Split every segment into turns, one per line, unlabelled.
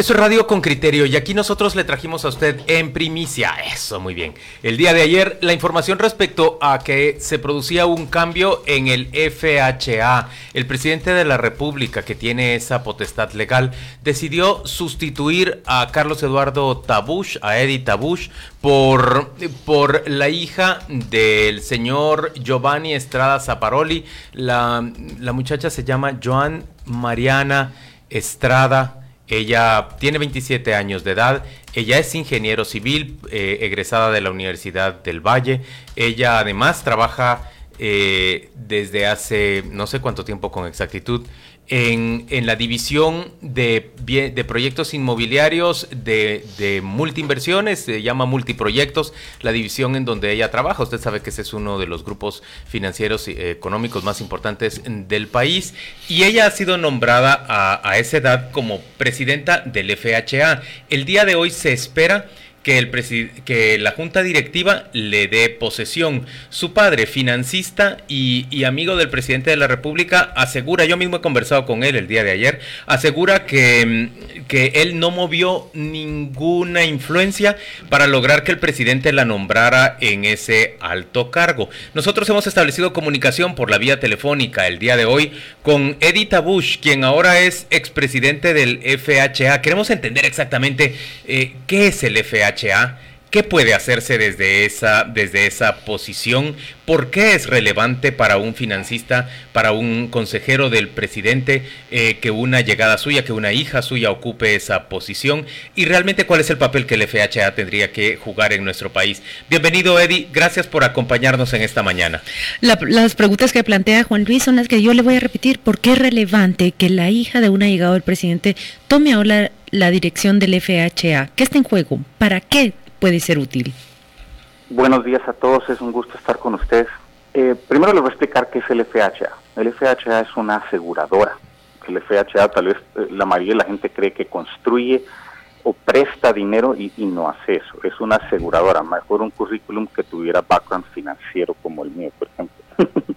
Eso es Radio con Criterio y aquí nosotros le trajimos a usted en primicia, eso muy bien, el día de ayer la información respecto a que se producía un cambio en el FHA. El presidente de la República, que tiene esa potestad legal, decidió sustituir a Carlos Eduardo Tabush, a Eddie Tabush, por, por la hija del señor Giovanni Estrada Zaparoli. La, la muchacha se llama Joan Mariana Estrada. Ella tiene 27 años de edad, ella es ingeniero civil, eh, egresada de la Universidad del Valle. Ella además trabaja eh, desde hace no sé cuánto tiempo con exactitud en, en la división de, proyectos inmobiliarios de, de multiinversiones, se llama multiproyectos, la división en donde ella trabaja. Usted sabe que ese es uno de los grupos financieros y económicos más importantes del país y ella ha sido nombrada a esa edad como presidenta del FHA. El día de hoy se espera que, el que la junta directiva le dé posesión. Su padre, financista y, amigo del presidente de la República, asegura, yo mismo he conversado con él el día de ayer, asegura que, que él no movió ninguna influencia para lograr que el presidente la nombrara en ese alto cargo. Nosotros hemos establecido comunicación por la vía telefónica el día de hoy con Edita Bush, quien ahora es expresidente del FHA. Queremos entender exactamente eh, qué es el FHA. gotcha. ¿Qué puede hacerse desde esa, desde esa posición? ¿Por qué es relevante para un financista, para un consejero del presidente, eh, que una llegada suya, que una hija suya ocupe esa posición? Y realmente, ¿cuál es el papel que el FHA tendría que jugar en nuestro país? Bienvenido, Eddie. Gracias por acompañarnos en esta mañana.
La, las preguntas que plantea Juan Luis son las que yo le voy a repetir. ¿Por qué es relevante que la hija de una llegada del presidente tome ahora la dirección del FHA? ¿Qué está en juego? ¿Para qué puede ser útil?
Buenos días a todos, es un gusto estar con ustedes. Eh, primero les voy a explicar qué es el FHA. El FHA es una aseguradora. El FHA tal vez eh, la mayoría de la gente cree que construye o presta dinero y, y, no hace eso. Es una aseguradora, mejor un currículum que tuviera background financiero como el mío, por ejemplo.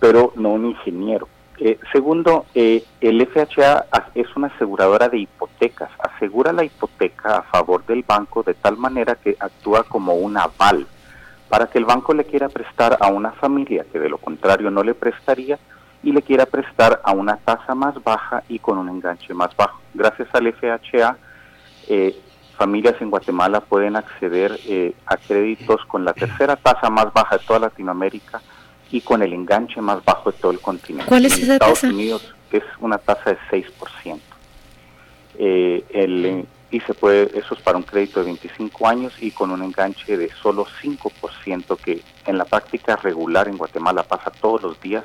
Pero no un ingeniero. Eh, segundo, eh, el FHA es una aseguradora de hipotecas, asegura la hipoteca a favor del banco de tal manera que actúa como un aval para que el banco le quiera prestar a una familia que de lo contrario no le prestaría y le quiera prestar a una tasa más baja y con un enganche más bajo. Gracias al FHA, eh, familias en Guatemala pueden acceder a créditos con la tercera tasa más baja de toda Latinoamérica y con el enganche más bajo de todo el continente.
¿Cuál es
en
esa
Estados
tasa?
Unidos es una tasa de 6%. Eh, el, y se puede, eso es para un crédito de 25 años y con un enganche de solo 5%, que en la práctica regular en Guatemala pasa todos los días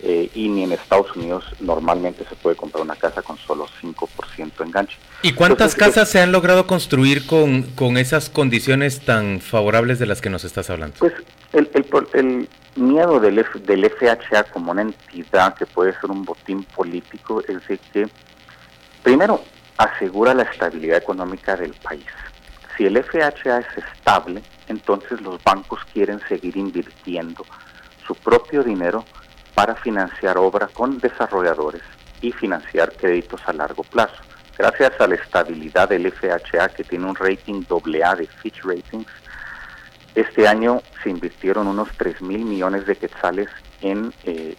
eh, y ni en Estados Unidos normalmente se puede comprar una casa con solo 5% enganche.
¿Y cuántas Entonces, casas se han logrado construir con, con esas condiciones tan favorables de las que nos estás hablando?
Pues el, el, el miedo del, F, del FHA como una entidad que puede ser un botín político es de que, primero, asegura la estabilidad económica del país. Si el FHA es estable, entonces los bancos quieren seguir invirtiendo su propio dinero para financiar obra con desarrolladores y financiar créditos a largo plazo. Gracias a la estabilidad del FHA, que tiene un rating AA de Fitch Ratings, este año se invirtieron unos 3 mil millones de quetzales en eh,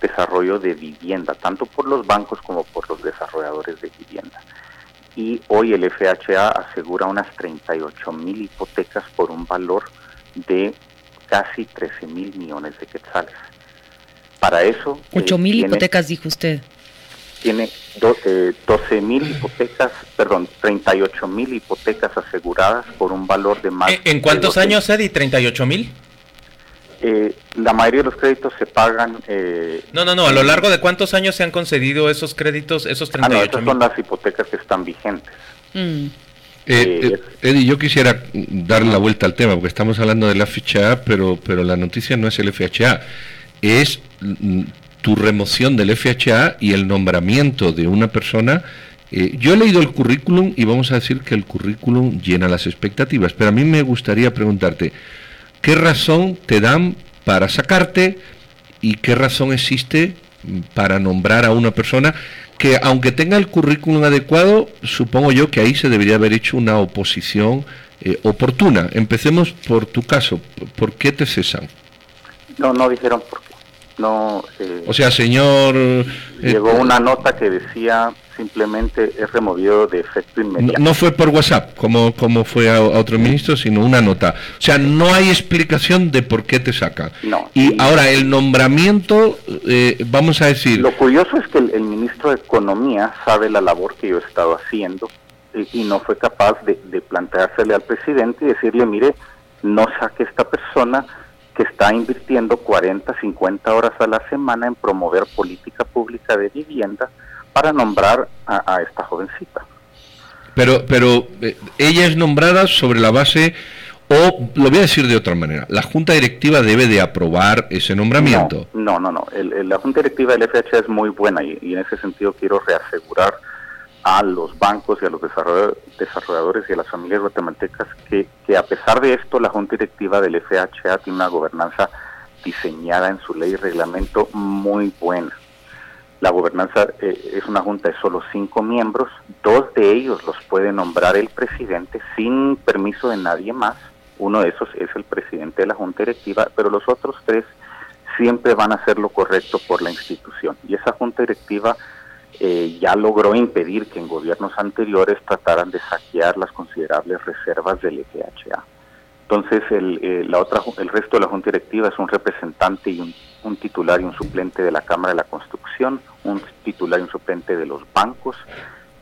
desarrollo de vivienda, tanto por los bancos como por los desarrolladores de vivienda. Y hoy el FHA asegura unas 38 mil hipotecas por un valor de casi 13 mil millones de quetzales. Para eso...
8 mil eh, hipotecas, dijo usted.
Tiene do, eh, 12 mil hipotecas, perdón, 38 mil hipotecas aseguradas por un valor de más...
¿En, en cuántos años, Eddie? ¿38 mil?
Eh, la mayoría de los créditos se pagan... Eh,
no, no, no, a lo largo de cuántos años se han concedido esos créditos, esos 38
ah, no, esas son las hipotecas que están vigentes.
Mm. Eh, Eddie, yo quisiera darle la vuelta al tema, porque estamos hablando del FHA, pero, pero la noticia no es el FHA, es tu remoción del FHA y el nombramiento de una persona. Eh, yo he leído el currículum y vamos a decir que el currículum llena las expectativas, pero a mí me gustaría preguntarte, ¿qué razón te dan para sacarte y qué razón existe para nombrar a una persona que aunque tenga el currículum adecuado, supongo yo que ahí se debería haber hecho una oposición eh, oportuna. Empecemos por tu caso. ¿Por qué te cesan?
No, no dijeron por qué. No,
eh, o sea, señor... Eh,
llegó una nota que decía simplemente es removido de efecto inmediato.
No, fue por WhatsApp, como, como fue a, otro ministro, sino una nota. O sea, no hay explicación de por qué te saca.
No.
Y, ahora, el nombramiento, eh, vamos a decir...
Lo curioso es que el, ministro de Economía sabe la labor que yo he estado haciendo y, no fue capaz de, de planteársele al presidente y decirle, mire, no saque esta persona que está invirtiendo 40, 50 horas a la semana en promover política pública de vivienda para nombrar a, esta jovencita.
Pero, pero eh, ella es nombrada sobre la base, o lo voy a decir de otra manera, la Junta Directiva debe de aprobar ese nombramiento.
No, no, no, la Junta Directiva del FHA es muy buena y, en ese sentido quiero reasegurar a los bancos y a los desarrolladores y a las familias guatemaltecas que, que a pesar de esto la Junta Directiva del FHA tiene una gobernanza diseñada en su ley y reglamento muy buena. La gobernanza eh, es una junta de solo cinco miembros, dos de ellos los puede nombrar el presidente sin permiso de nadie más, uno de esos es el presidente de la junta directiva, pero los otros tres siempre van a hacer lo correcto por la institución. Y esa junta directiva eh, ya logró impedir que en gobiernos anteriores trataran de saquear las considerables reservas del FHA. Entonces, el, eh, la otra, el resto de la Junta Directiva es un representante y un, titular y un suplente de la Cámara de la Construcción, un titular y un suplente de los bancos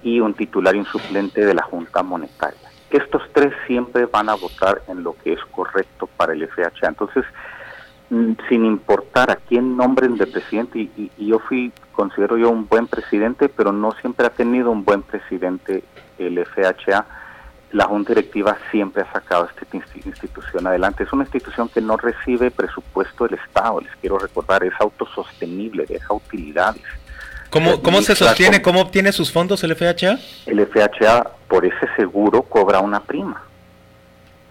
y un titular y un suplente de la Junta Monetaria. estos tres siempre van a votar en lo que es correcto para el FHA. Entonces, mm, sin importar a quién nombren de presidente, y, y yo fui considero yo un buen presidente, pero no siempre ha tenido un buen presidente el FHA. La Junta Directiva siempre ha sacado esta institución adelante. Es una institución que no recibe presupuesto del Estado, les quiero recordar, es autosostenible, deja utilidades.
¿Cómo, ¿Cómo se sostiene? ¿Cómo obtiene sus fondos el FHA?
El FHA, por ese seguro, cobra una prima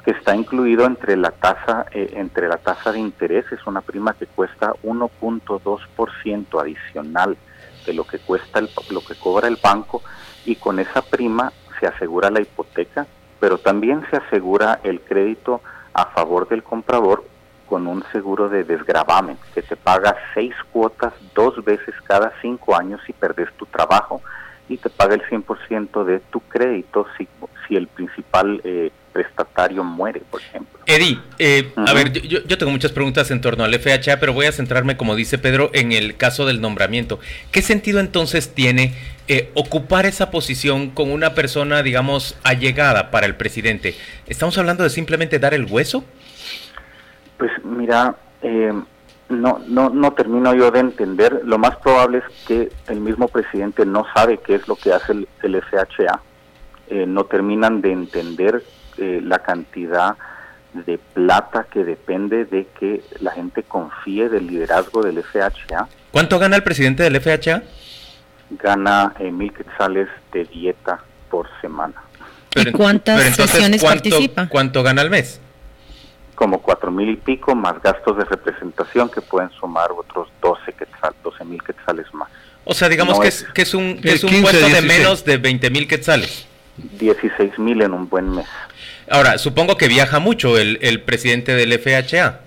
que está incluido entre la tasa eh, entre la tasa de interés es una prima que cuesta 1.2% adicional de lo que cuesta el, lo que cobra el banco y con esa prima se asegura la hipoteca, pero también se asegura el crédito a favor del comprador con un seguro de desgravamen que te paga seis cuotas dos veces cada cinco años si perdes tu trabajo y te paga el 100% de tu crédito si, si el principal eh, prestatario muere, por ejemplo.
Eddie, eh, a ver, yo, yo, tengo muchas preguntas en torno al FHA, pero voy a centrarme, como dice Pedro, en el caso del nombramiento. ¿Qué sentido entonces tiene eh, ocupar esa posición con una persona, digamos, allegada para el presidente? ¿Estamos hablando de simplemente dar el hueso?
Pues mira, eh, no, no, no termino yo de entender. Lo más probable es que el mismo presidente no sabe qué es lo que hace el, el FHA. no terminan de entender eh, la cantidad de plata que depende de que la gente confíe del liderazgo del FHA.
¿Cuánto gana el presidente del FHA?
Gana eh, mil quetzales de dieta por semana.
¿Y cuántas sesiones participa?
¿Cuánto gana al mes?
Como cuatro mil y pico, más gastos de representación que pueden sumar otros 12 quetzales, 12 mil quetzales más.
O sea, digamos que, es, que es un, que es un puesto de menos de 20 mil quetzales.
16 mil en un buen mes.
Ahora, supongo que viaja mucho el, el presidente del FHA.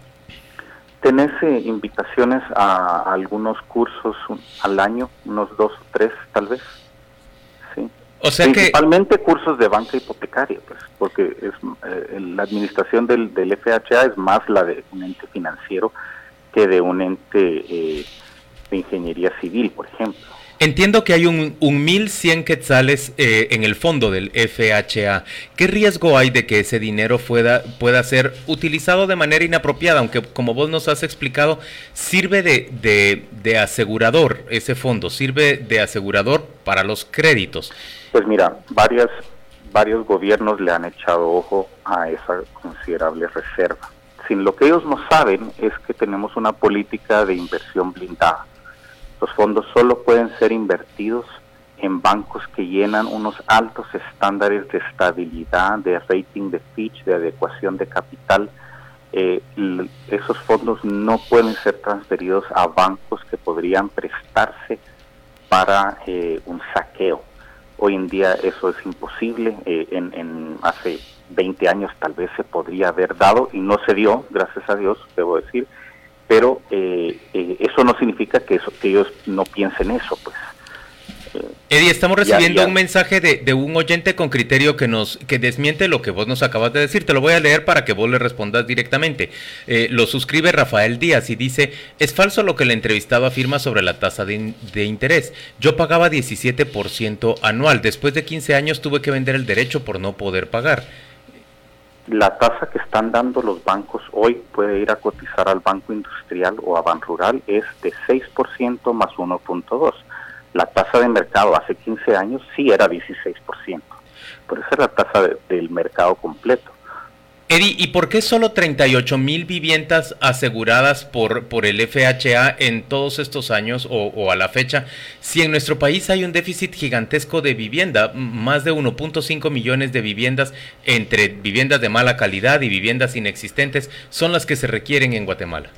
Tenés eh, invitaciones a, algunos cursos al año, unos dos o tres tal vez. Sí.
O sea
Principalmente cursos de banca hipotecaria, pues, porque es, eh, la administración del, del, FHA es más la de un ente financiero que de un ente eh, de ingeniería civil, por ejemplo.
Entiendo que hay un, un 1100 quetzales eh, en el fondo del FHA. ¿Qué riesgo hay de que ese dinero pueda, pueda ser utilizado de manera inapropiada? Aunque, como vos nos has explicado, sirve de, de, asegurador ese fondo, sirve de asegurador para los créditos.
Pues mira, varios gobiernos le han echado ojo a esa considerable reserva. Sin lo que ellos no saben es que tenemos una política de inversión blindada los fondos solo pueden ser invertidos en bancos que llenan unos altos estándares de estabilidad, de rating de Fitch, de adecuación de capital. Eh, esos fondos no pueden ser transferidos a bancos que podrían prestarse para eh, un saqueo. Hoy en día eso es imposible. Eh, en, en, hace 20 años tal vez se podría haber dado y no se dio, gracias a Dios, debo decir. Pero eh, eso no significa que, eso, que ellos no piensen eso, pues.
Eddie, estamos recibiendo un mensaje de, un oyente con criterio que nos que desmiente lo que vos nos acabas de decir. Te lo voy a leer para que vos le respondas directamente. Eh, lo suscribe Rafael Díaz y dice, es falso lo que el entrevistado afirma sobre la tasa de, de interés. Yo pagaba 17% anual. Después de 15 años tuve que vender el derecho por no poder pagar.
La tasa que están dando los bancos hoy puede ir a cotizar al Banco Industrial o a Ban Rural es de 6% más 1.2 la tasa de mercado hace 15 años sí era 16%. Por eso es la tasa del mercado completo.
Eddie, ¿y por qué solo 38 mil viviendas aseguradas por, por el FHA en todos estos años o, o, a la fecha? Si en nuestro país hay un déficit gigantesco de vivienda, más de 1.5 millones de viviendas entre viviendas de mala calidad y viviendas inexistentes son las que se requieren en Guatemala.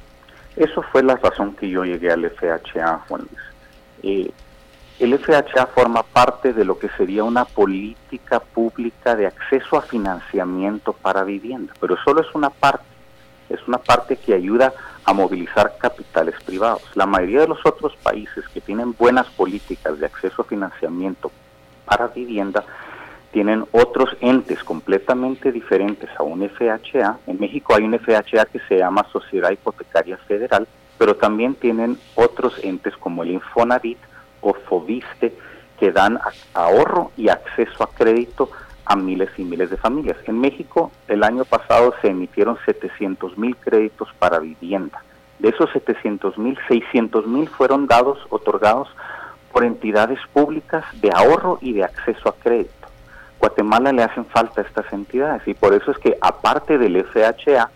Eso fue la razón que yo llegué al FHA, Juan Luis. Eh, el FHA forma parte de lo que sería una política pública de acceso a financiamiento para vivienda, pero solo es una parte, es una parte que ayuda a movilizar capitales privados. La mayoría de los otros países que tienen buenas políticas de acceso a financiamiento para vivienda tienen otros entes completamente diferentes a un FHA. En México hay un FHA que se llama Sociedad Hipotecaria Federal, pero también tienen otros entes como el Infonavit, o FOBISTE que dan ahorro y acceso a crédito a miles y miles de familias. En México el año pasado se emitieron 700 mil créditos para vivienda. De esos 700 mil, 600 mil fueron dados, otorgados por entidades públicas de ahorro y de acceso a crédito. Guatemala le hacen falta a estas entidades y por eso es que aparte del FHA,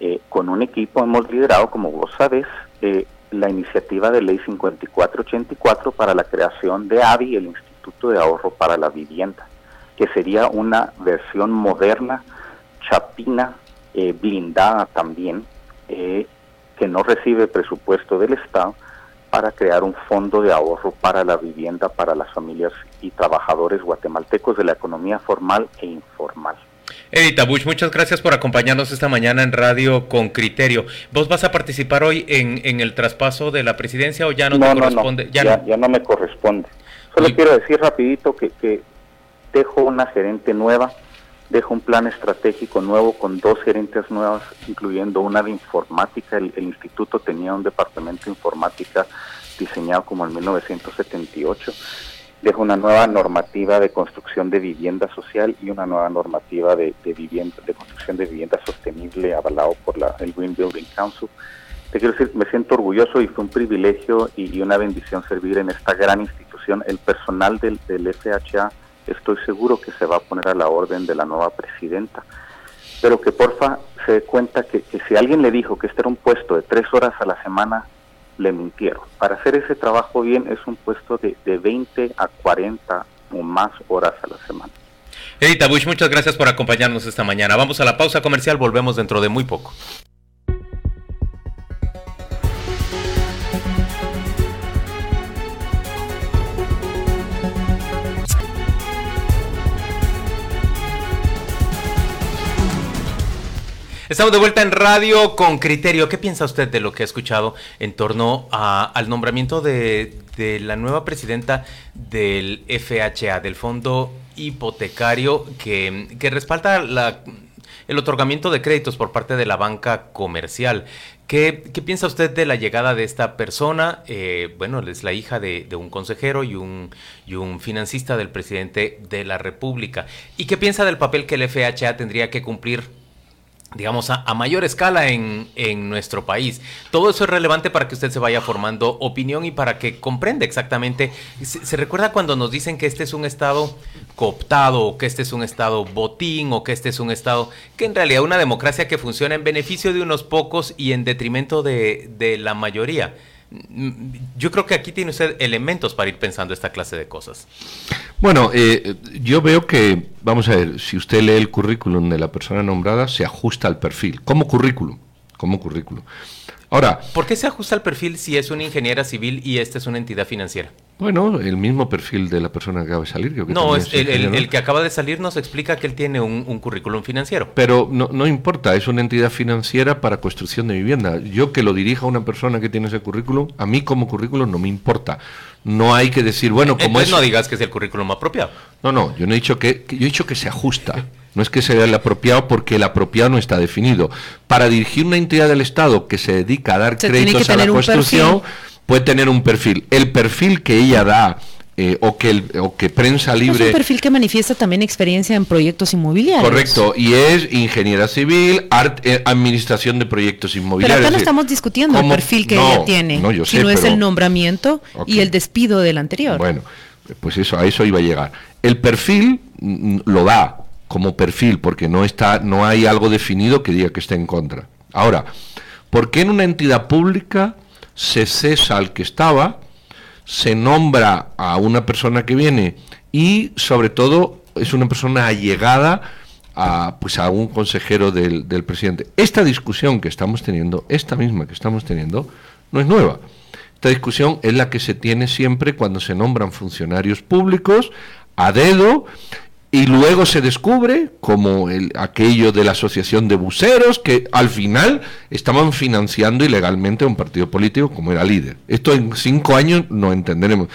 eh, con un equipo hemos liderado, como vos sabés, eh, la iniciativa de ley 5484 para la creación de AVI, el Instituto de Ahorro para la Vivienda, que sería una versión moderna, chapina, eh, blindada también, eh, que no recibe presupuesto del Estado para crear un fondo de ahorro para la vivienda para las familias y trabajadores guatemaltecos de la economía formal e informal.
Edita Bush, muchas gracias por acompañarnos esta mañana en Radio con Criterio. ¿Vos vas a participar hoy en, en el traspaso de la presidencia o ya no, te corresponde?
Ya, no. ya, no me corresponde. Solo quiero decir rapidito que, que dejo una gerente nueva, dejo un plan estratégico nuevo con dos gerentes nuevas, incluyendo una de informática. El, el instituto tenía un departamento de informática diseñado como en 1978 deja una nueva normativa de construcción de vivienda social y una nueva normativa de, vivienda de construcción de vivienda sostenible avalado por la, el Green Building Council. Te quiero decir, me siento orgulloso y fue un privilegio y, una bendición servir en esta gran institución. El personal del, del FHA estoy seguro que se va a poner a la orden de la nueva presidenta, pero que porfa se dé cuenta que, que si alguien le dijo que este era un puesto de tres horas a la semana, le mintieron. Para hacer ese trabajo bien es un puesto de, de 20 a 40 o más horas a la semana.
Edita Bush, muchas gracias por acompañarnos esta mañana. Vamos a la pausa comercial, volvemos dentro de muy poco. Estamos de vuelta en radio con criterio. ¿Qué piensa usted de lo que ha escuchado en torno al nombramiento de, la nueva presidenta del FHA, del Fondo Hipotecario, que, respalda el otorgamiento de créditos por parte de la banca comercial? ¿Qué, piensa usted de la llegada de esta persona? Eh, bueno, es la hija de, un consejero y un financista del presidente de la República. ¿Y qué piensa del papel que el FHA tendría que cumplir digamos, a, mayor escala en, en, nuestro país. Todo eso es relevante para que usted se vaya formando opinión y para que comprenda exactamente. Se, recuerda cuando nos dicen que este es un estado cooptado, o que este es un estado botín, o que este es un estado que en realidad una democracia que funciona en beneficio de unos pocos y en detrimento de, de la mayoría. Yo creo que aquí tiene usted elementos para ir pensando esta clase de cosas.
Bueno, eh, yo veo que, vamos a ver, si usted lee el currículum de la persona nombrada, se ajusta al perfil, como currículum, como currículum. Ahora,
¿por qué se ajusta al perfil si es una ingeniera civil y esta es una entidad financiera?
Bueno, el mismo perfil de la persona que acaba de salir.
Creo que no, es el, que acaba de salir nos explica que él tiene un, currículum financiero.
Pero no, no, importa, es una entidad financiera para construcción de vivienda. Yo que lo dirija a una persona que tiene ese currículum, a mí como currículum no me importa. No hay que decir, bueno, como
es... no digas que es el currículum apropiado.
No, no, yo no he dicho que, yo he dicho que se ajusta. No es que sea el apropiado porque el apropiado no está definido. Para dirigir una entidad del Estado que se dedica a dar créditos a la construcción puede tener un perfil. El perfil que ella da eh, o, que el, o que prensa libre... Es
un perfil que manifiesta también experiencia en proyectos inmobiliarios.
Correcto, y es ingeniera civil, eh, administración de proyectos inmobiliarios. Pero
acá no estamos discutiendo el perfil que ella tiene, no, yo sé, sino es el nombramiento y el despido del anterior.
Bueno, pues eso, a eso iba a llegar. El perfil mm, lo da como perfil porque no, está, no hay algo definido que diga que esté en contra. Ahora, ¿por qué en una entidad pública se cesa al que estaba, se nombra a una persona que viene y sobre todo es una persona allegada a, pues a un consejero del, del presidente. Esta discusión que estamos teniendo, esta misma que estamos teniendo, no es nueva. Esta discusión es la que se tiene siempre cuando se nombran funcionarios públicos a dedo y luego se descubre, como el, aquello de la Asociación de Buceros, que al final estaban financiando ilegalmente a un partido político como era líder. Esto en cinco años no entenderemos.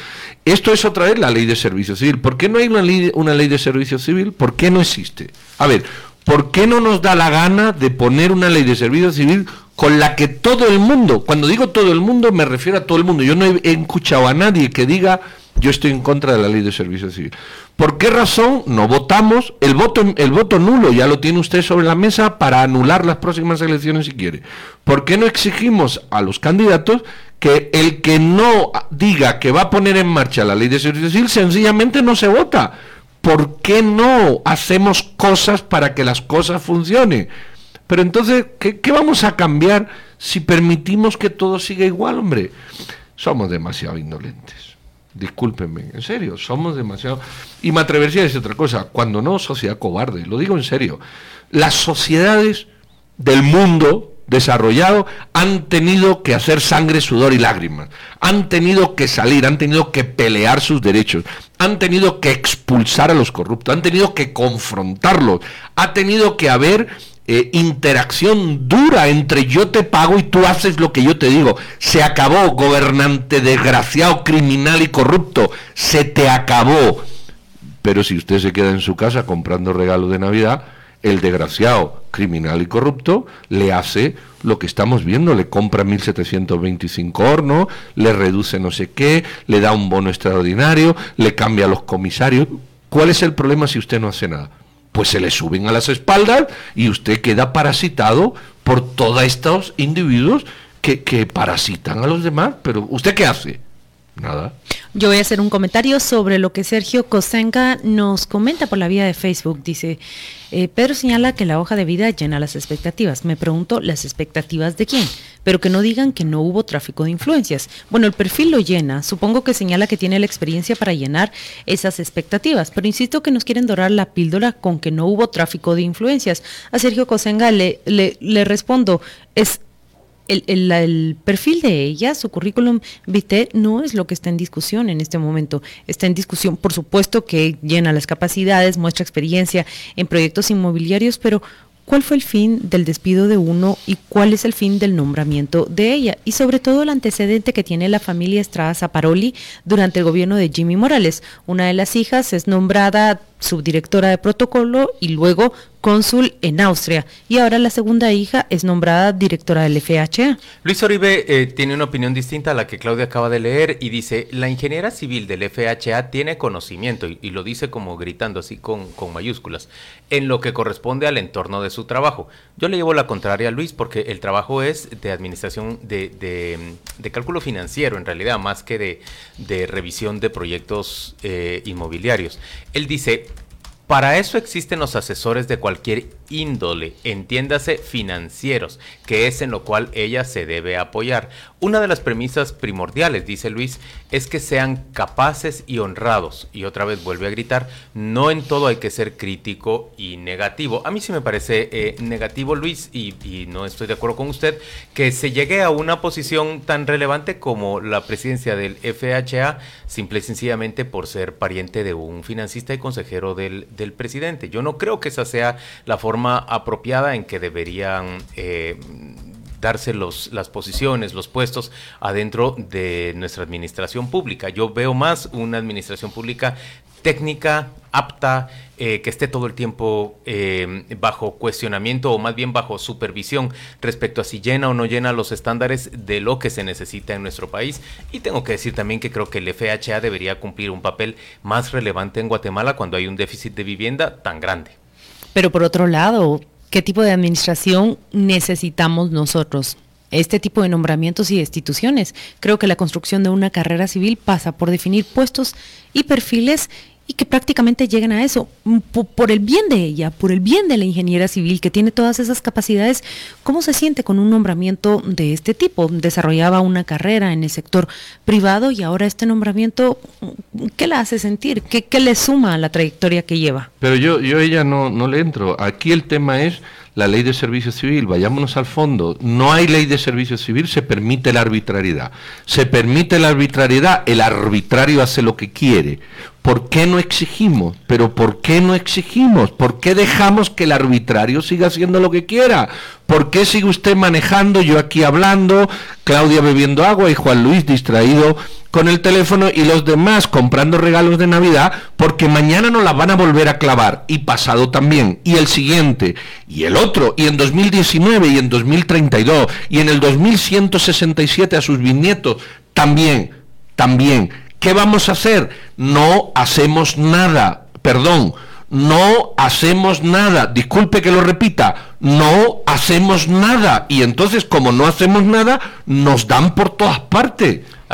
Esto es otra vez la ley de servicio civil. ¿Por qué no hay una ley, una ley de servicio civil? ¿Por qué no existe? A ver, ¿por qué no nos da la gana de poner una ley de servicio civil con la que todo el mundo, cuando digo todo el mundo me refiero a todo el mundo, yo no he escuchado a nadie que diga yo estoy en contra de la ley de servicio civil. ¿Por qué razón no votamos? El voto, el voto nulo ya lo tiene usted sobre la mesa para anular las próximas elecciones si quiere. ¿Por qué no exigimos a los candidatos que el que no diga que va a poner en marcha la ley de servicio civil sencillamente no se vota? ¿Por qué no hacemos cosas para que las cosas funcionen? Pero entonces, ¿qué, qué vamos a cambiar si permitimos que todo siga igual, hombre? Somos demasiado indolentes. Discúlpenme, en serio, somos demasiado... Y me atrevería a decir otra cosa, cuando no, sociedad cobarde, lo digo en serio. Las sociedades del mundo desarrollado han tenido que hacer sangre, sudor y lágrimas, han tenido que salir, han tenido que pelear sus derechos, han tenido que expulsar a los corruptos, han tenido que confrontarlos, ha tenido que haber eh, interacción dura entre yo te pago y tú haces lo que yo te digo. Se acabó, gobernante desgraciado, criminal y corrupto. Se te acabó. Pero si usted se queda en su casa comprando regalos de Navidad, el desgraciado, criminal y corrupto le hace lo que estamos viendo, le compra 1.725 hornos, le reduce no sé qué, le da un bono extraordinario, le cambia a los comisarios. ¿Cuál es el problema si usted no hace nada? Pues se le suben a las espaldas y usted queda parasitado por todos estos individuos que, que parasitan a los demás. Pero ¿usted qué hace? Nada.
Yo voy a hacer un comentario sobre lo que Sergio Cosenga nos comenta por la vía de Facebook. Dice, eh, Pedro señala que la hoja de vida llena las expectativas. Me pregunto, ¿las expectativas de quién? Pero que no digan que no hubo tráfico de influencias. Bueno, el perfil lo llena. Supongo que señala que tiene la experiencia para llenar esas expectativas. Pero insisto que nos quieren dorar la píldora con que no hubo tráfico de influencias. A Sergio Cosenga le, le, le respondo, es el, perfil de ella, su currículum vitae, no es lo que está en discusión en este momento. Está en discusión, por supuesto, que llena las capacidades, muestra experiencia en proyectos inmobiliarios, pero ¿cuál fue el fin del despido de uno y cuál es el fin del nombramiento de ella? Y sobre todo el antecedente que tiene la familia Estrada Zaparoli durante el gobierno de Jimmy Morales. Una de las hijas es nombrada subdirectora de protocolo y luego cónsul en Austria. Y ahora la segunda hija es nombrada directora del FHA.
Luis Oribe eh, tiene una opinión distinta a la que Claudia acaba de leer y dice, la ingeniera civil del FHA tiene conocimiento, y, lo dice como gritando así con, mayúsculas, en lo que corresponde al entorno de su trabajo. Yo le llevo la contraria a Luis porque el trabajo es de administración, de, de, cálculo financiero en realidad, más que de, revisión de proyectos eh, inmobiliarios. Él dice, Para eso existen los asesores de cualquier índole, entiéndase financieros, que es en lo cual ella se debe apoyar. Una de las premisas primordiales, dice Luis, es que sean capaces y honrados. Y otra vez vuelve a gritar, no en todo hay que ser crítico y negativo. A mí sí me parece eh, negativo, Luis, y, no estoy de acuerdo con usted, que se llegue a una posición tan relevante como la presidencia del FHA, simple y sencillamente por ser pariente de un financista y consejero del del presidente. Yo no creo que esa sea la forma apropiada en que deberían eh, darse los, las posiciones, los puestos adentro de nuestra administración pública. Yo veo más una administración pública técnica, apta, eh, que esté todo el tiempo eh, bajo cuestionamiento o más bien bajo supervisión respecto a si llena o no llena los estándares de lo que se necesita en nuestro país. Y tengo que decir también que creo que el FHA debería cumplir un papel más relevante en Guatemala cuando hay un déficit de vivienda tan grande.
Pero por otro lado, ¿qué tipo de administración necesitamos nosotros? este tipo de nombramientos y destituciones. Creo que la construcción de una carrera civil pasa por definir puestos y perfiles y que prácticamente lleguen a eso, mm, por el bien de ella, por el bien de la ingeniera civil que tiene todas esas capacidades, ¿cómo se siente con un nombramiento de este tipo? Desarrollaba una carrera en el sector privado y ahora este nombramiento, mm, ¿qué la hace sentir? ¿Qué, le suma a la trayectoria que lleva?
Pero yo, yo ella no, no le entro. Aquí el tema es la ley de servicio civil, vayámonos al fondo, no hay ley de servicio civil, se permite la arbitrariedad. Se permite la arbitrariedad, el arbitrario hace lo que quiere. ¿Por qué no exigimos? Pero ¿por qué no exigimos? ¿Por qué dejamos que el arbitrario siga haciendo lo que quiera? ¿Por qué sigue usted manejando, yo aquí hablando, Claudia bebiendo agua y Juan Luis distraído con el teléfono y los demás comprando regalos de Navidad porque mañana no la van a volver a clavar y pasado también y el siguiente y el otro y en 2019 y en 2032 y en el 2167 a sus bisnietos también, también ¿Qué vamos a hacer? No hacemos nada, perdón, no hacemos nada. Disculpe que lo repita, no hacemos nada. Y entonces, como no hacemos nada, nos dan por todas partes.